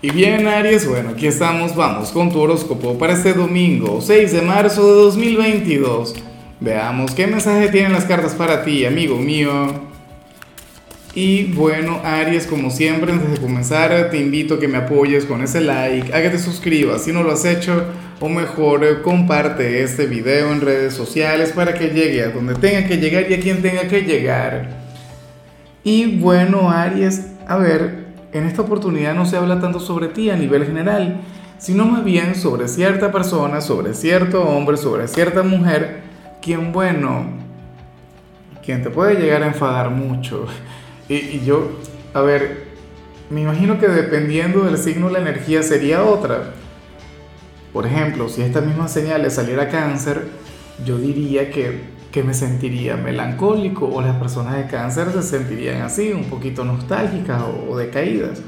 Y bien, Aries, bueno, aquí estamos, vamos con tu horóscopo para este domingo, 6 de marzo de 2022. Veamos qué mensaje tienen las cartas para ti, amigo mío. Y bueno, Aries, como siempre, antes de comenzar, te invito a que me apoyes con ese like, a que te suscribas si no lo has hecho, o mejor, comparte este video en redes sociales para que llegue a donde tenga que llegar y a quien tenga que llegar. Y bueno, Aries, a ver, en esta oportunidad no se habla tanto sobre ti a nivel general, sino más bien sobre cierta persona, sobre cierto hombre, sobre cierta mujer, quien, bueno, quien te puede llegar a enfadar mucho. Y, yo, a ver, me imagino que dependiendo del signo la energía sería otra. Por ejemplo, si esta misma señal le saliera cáncer, yo diría que que me sentiría melancólico o las personas de cáncer se sentirían así, un poquito nostálgicas o, decaídas.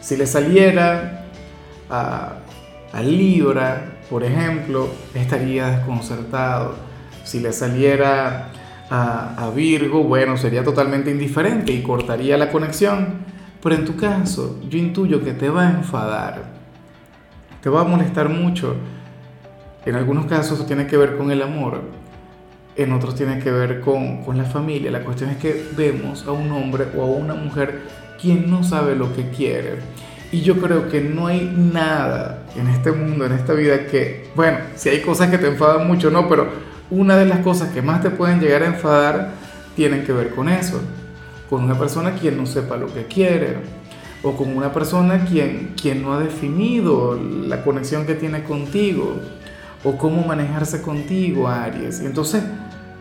Si le saliera a, Libra, por ejemplo, estaría desconcertado. Si le saliera a, a Virgo, bueno, sería totalmente indiferente y cortaría la conexión. Pero en tu caso, yo intuyo que te va a enfadar, te va a molestar mucho. En algunos casos tiene que ver con el amor, en otros tiene que ver con, con, la familia. La cuestión es que vemos a un hombre o a una mujer quien no sabe lo que quiere. Y yo creo que no hay nada en este mundo, en esta vida que, bueno, si hay cosas que te enfadan mucho, no, pero una de las cosas que más te pueden llegar a enfadar tienen que ver con eso. Con una persona quien no sepa lo que quiere. O con una persona quien, quien no ha definido la conexión que tiene contigo. O cómo manejarse contigo, Aries. Y entonces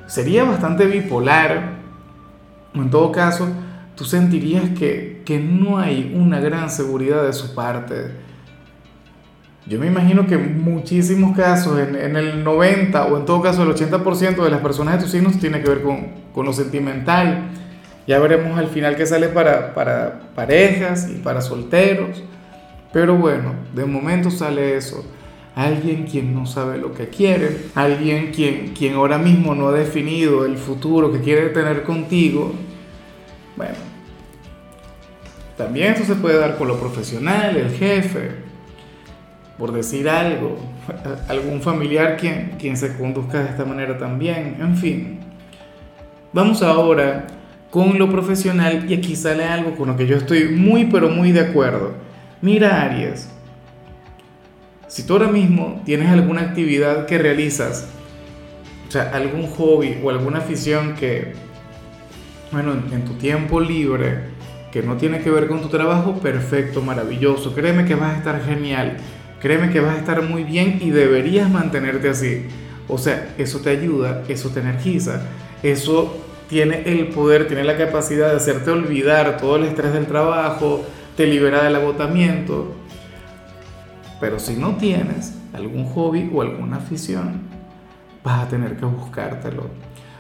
sería bastante bipolar. En todo caso, tú sentirías que, que no hay una gran seguridad de su parte. Yo me imagino que muchísimos casos, en, en, el 90 o en todo caso el 80% de las personas de tus signos tiene que ver con, con, lo sentimental. Ya veremos al final qué sale para, para parejas y para solteros. Pero bueno, de momento sale eso alguien quien no sabe lo que quiere, alguien quien, quien ahora mismo no ha definido el futuro que quiere tener contigo, bueno, también esto se puede dar con lo profesional, el jefe, por decir algo, algún familiar quien, quien se conduzca de esta manera también, en fin. Vamos ahora con lo profesional y aquí sale algo con lo que yo estoy muy pero muy de acuerdo. Mira Aries, si tú ahora mismo tienes alguna actividad que realizas, o sea, algún hobby o alguna afición que, bueno, en, tu tiempo libre, que no tiene que ver con tu trabajo, perfecto, maravilloso. Créeme que vas a estar genial. Créeme que vas a estar muy bien y deberías mantenerte así. O sea, eso te ayuda, eso te energiza, eso tiene el poder, tiene la capacidad de hacerte olvidar todo el estrés del trabajo, te libera del agotamiento. Pero si no tienes algún hobby o alguna afición, vas a tener que buscártelo.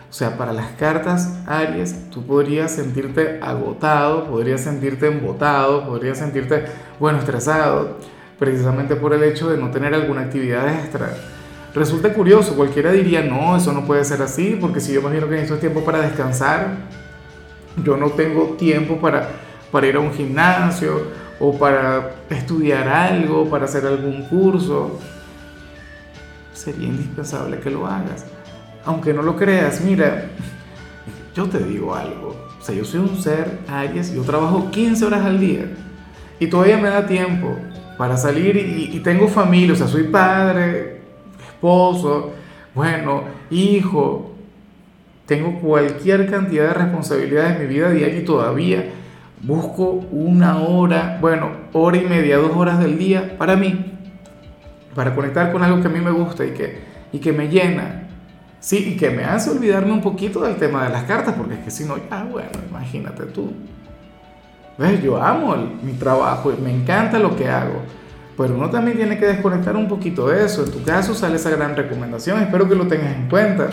O sea, para las cartas Aries, tú podrías sentirte agotado, podrías sentirte embotado, podrías sentirte, bueno, estresado, precisamente por el hecho de no tener alguna actividad extra. Resulta curioso, cualquiera diría, no, eso no puede ser así, porque si yo imagino que necesito tiempo para descansar, yo no tengo tiempo para, para ir a un gimnasio o para estudiar algo, para hacer algún curso, sería indispensable que lo hagas. Aunque no lo creas, mira, yo te digo algo. O sea, yo soy un ser Aries, yo trabajo 15 horas al día y todavía me da tiempo para salir y, y tengo familia, o sea, soy padre, esposo, bueno, hijo, tengo cualquier cantidad de responsabilidades en mi vida diaria y todavía Busco una hora, bueno, hora y media, dos horas del día para mí, para conectar con algo que a mí me gusta y que, y que me llena. Sí, y que me hace olvidarme un poquito del tema de las cartas, porque es que si no, ya, bueno, imagínate tú. ¿Ves? Yo amo mi trabajo, me encanta lo que hago, pero uno también tiene que desconectar un poquito de eso. En tu caso sale esa gran recomendación, espero que lo tengas en cuenta.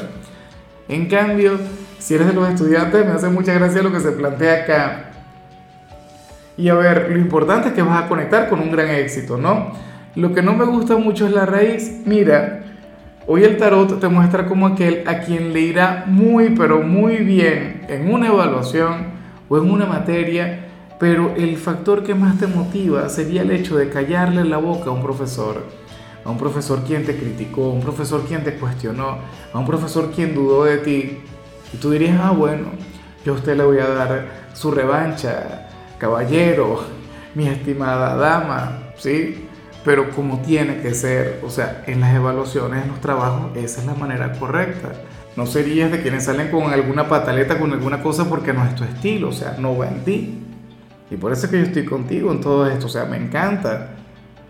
En cambio, si eres de los estudiantes, me hace mucha gracia lo que se plantea acá. Y a ver, lo importante es que vas a conectar con un gran éxito, ¿no? Lo que no me gusta mucho es la raíz. Mira, hoy el tarot te muestra como aquel a quien le irá muy, pero muy bien en una evaluación o en una materia pero el factor que más te motiva sería el hecho de callarle la boca a un profesor, a un profesor quien te criticó, a un profesor quien te cuestionó, a un profesor quien dudó de ti. Y tú dirías, ah, bueno, yo a usted le voy a dar su revancha, caballero, mi estimada dama, ¿sí? Pero como tiene que ser, o sea, en las evaluaciones, en los trabajos, esa es la manera correcta. No serías de quienes salen con alguna pataleta, con alguna cosa porque no es tu estilo, o sea, no va en ti. Y por eso es que yo estoy contigo en todo esto, o sea, me encanta.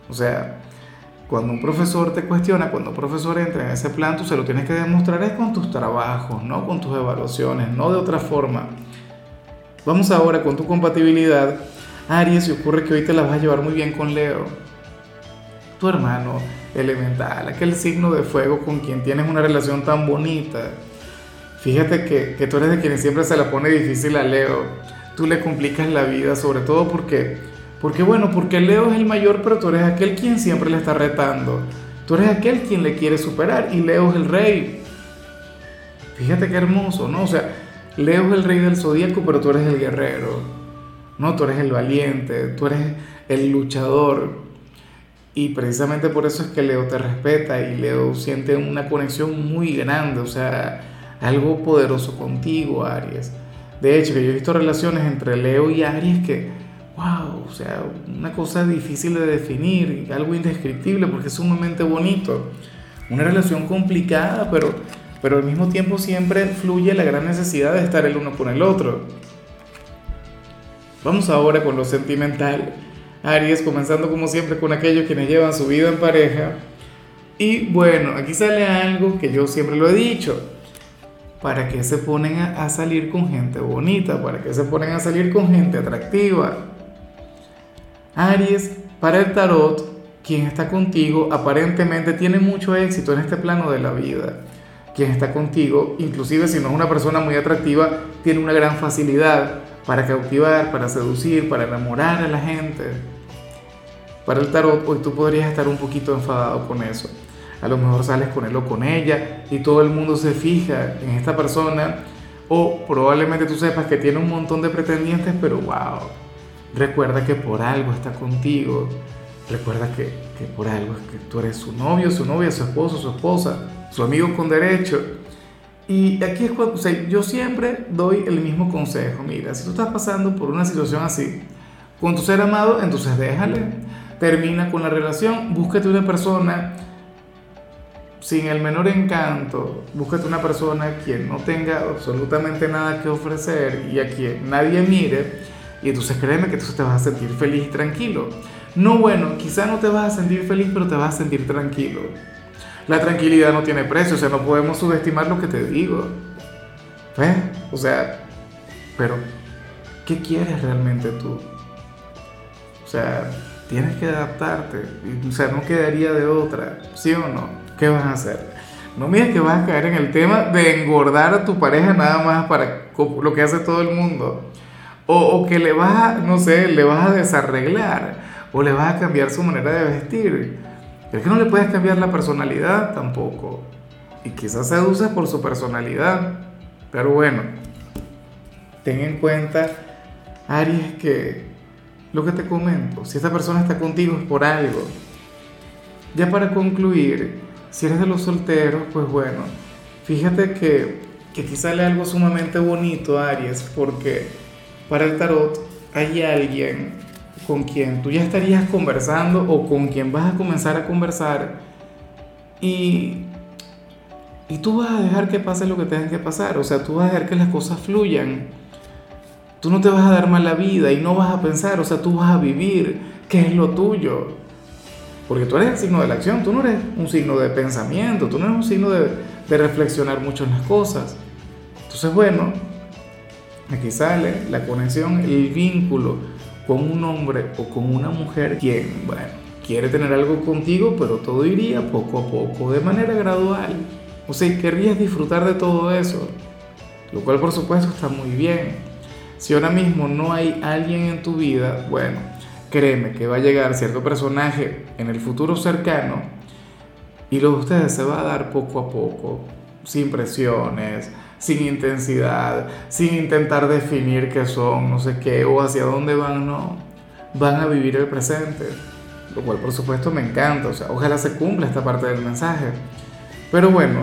O sea, cuando un profesor te cuestiona, cuando un profesor entra en ese plan, tú se lo tienes que demostrar es con tus trabajos, no con tus evaluaciones, no de otra forma. Vamos ahora con tu compatibilidad. Aries, y ocurre que hoy te la vas a llevar muy bien con Leo. Tu hermano elemental, aquel signo de fuego con quien tienes una relación tan bonita. Fíjate que, que tú eres de quien siempre se la pone difícil a Leo. Tú le complicas la vida, sobre todo porque porque bueno, porque Leo es el mayor, pero tú eres aquel quien siempre le está retando. Tú eres aquel quien le quiere superar y Leo es el rey. Fíjate qué hermoso, ¿no? O sea, Leo es el rey del zodíaco, pero tú eres el guerrero. No, tú eres el valiente, tú eres el luchador. Y precisamente por eso es que Leo te respeta y Leo siente una conexión muy grande, o sea, algo poderoso contigo, Aries. De hecho, que yo he visto relaciones entre Leo y Aries que wow, o sea, una cosa difícil de definir, algo indescriptible porque es sumamente bonito. Una relación complicada, pero, pero al mismo tiempo siempre fluye la gran necesidad de estar el uno con el otro. Vamos ahora con lo sentimental. Aries, comenzando como siempre con aquellos quienes llevan su vida en pareja. Y bueno, aquí sale algo que yo siempre lo he dicho. ¿Para qué se ponen a, salir con gente bonita? ¿Para qué se ponen a salir con gente atractiva? Aries, para el tarot, quien está contigo aparentemente tiene mucho éxito en este plano de la vida. Quien está contigo, inclusive si no es una persona muy atractiva, tiene una gran facilidad para cautivar, para seducir, para enamorar a la gente. Para el tarot, hoy tú podrías estar un poquito enfadado con eso. A lo mejor sales con él o con ella y todo el mundo se fija en esta persona. O probablemente tú sepas que tiene un montón de pretendientes, pero wow, Recuerda que por algo está contigo. Recuerda que, que, por algo es que tú eres su novio, su novia, su esposo, su esposa, su amigo con derecho. Y aquí es cuando, o sea, yo siempre doy el mismo consejo. Mira, si tú estás pasando por una situación así, con tu ser amado, entonces déjale, termina con la relación, búscate una persona sin el menor encanto, búscate una persona quien no tenga absolutamente nada que ofrecer y a quien nadie mire y entonces créeme que tú te vas a sentir feliz y tranquilo. No bueno, quizá no te vas a sentir feliz, pero te vas a sentir tranquilo. La tranquilidad no tiene precio, o sea, no podemos subestimar lo que te digo. ¿Ves? O sea, pero, ¿qué quieres realmente tú? O sea, tienes que adaptarte. O sea, no quedaría de otra, ¿sí o no? ¿Qué vas a hacer? No mires que vas a caer en el tema de engordar a tu pareja nada más para lo que hace todo el mundo. O, que le vas a, no sé, le vas a desarreglar o le vas a cambiar su manera de vestir. Es que no le puedes cambiar la personalidad tampoco. Y quizás seduces por su personalidad. Pero bueno, ten en cuenta, Aries, que lo que te comento, si esta persona está contigo es por algo. Ya para concluir, si eres de los solteros, pues bueno, fíjate que, que aquí sale algo sumamente bonito, Aries, porque para el tarot hay alguien con quien tú ya estarías conversando o con quien vas a comenzar a conversar y, y tú vas a dejar que pase lo que tenga que pasar, o sea, tú vas a dejar que las cosas fluyan. Tú no te vas a dar mala vida y no vas a pensar, o sea, tú vas a vivir qué es lo tuyo. Porque tú eres el signo de la acción, tú no eres un signo de pensamiento, tú no eres un signo de, de reflexionar mucho en las cosas. Entonces, bueno, Aquí sale la conexión, el vínculo con un hombre o con una mujer quien, bueno, quiere tener algo contigo, pero todo iría poco a poco, de manera gradual. O sea, querrías disfrutar de todo eso, lo cual por supuesto está muy bien. Si ahora mismo no hay alguien en tu vida, bueno, créeme que va a llegar cierto personaje en el futuro cercano y lo de ustedes se va a dar poco a poco, sin presiones, sin intensidad, sin intentar definir qué son, no sé qué, o hacia dónde van, no. Van a vivir el presente, lo cual por supuesto me encanta, o sea, ojalá se cumpla esta parte del mensaje. Pero bueno,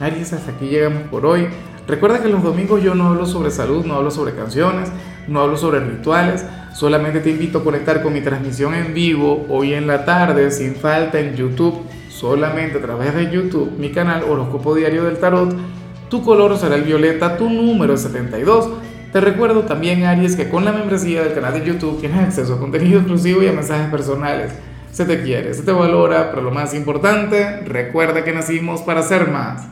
Aries, hasta aquí llegamos por hoy. Recuerda que los domingos yo no hablo sobre salud, no hablo sobre canciones, no hablo sobre rituales, solamente te invito a conectar con mi transmisión en vivo hoy en la tarde, sin falta en YouTube, solamente a través de YouTube, mi canal Horóscopo Diario del Tarot. Tu color será el violeta, tu número es 72. Te recuerdo también, Aries, que con la membresía del canal de YouTube tienes acceso a contenido exclusivo y a mensajes personales. Se te quiere, se te valora, pero lo más importante, recuerda que nacimos para ser más.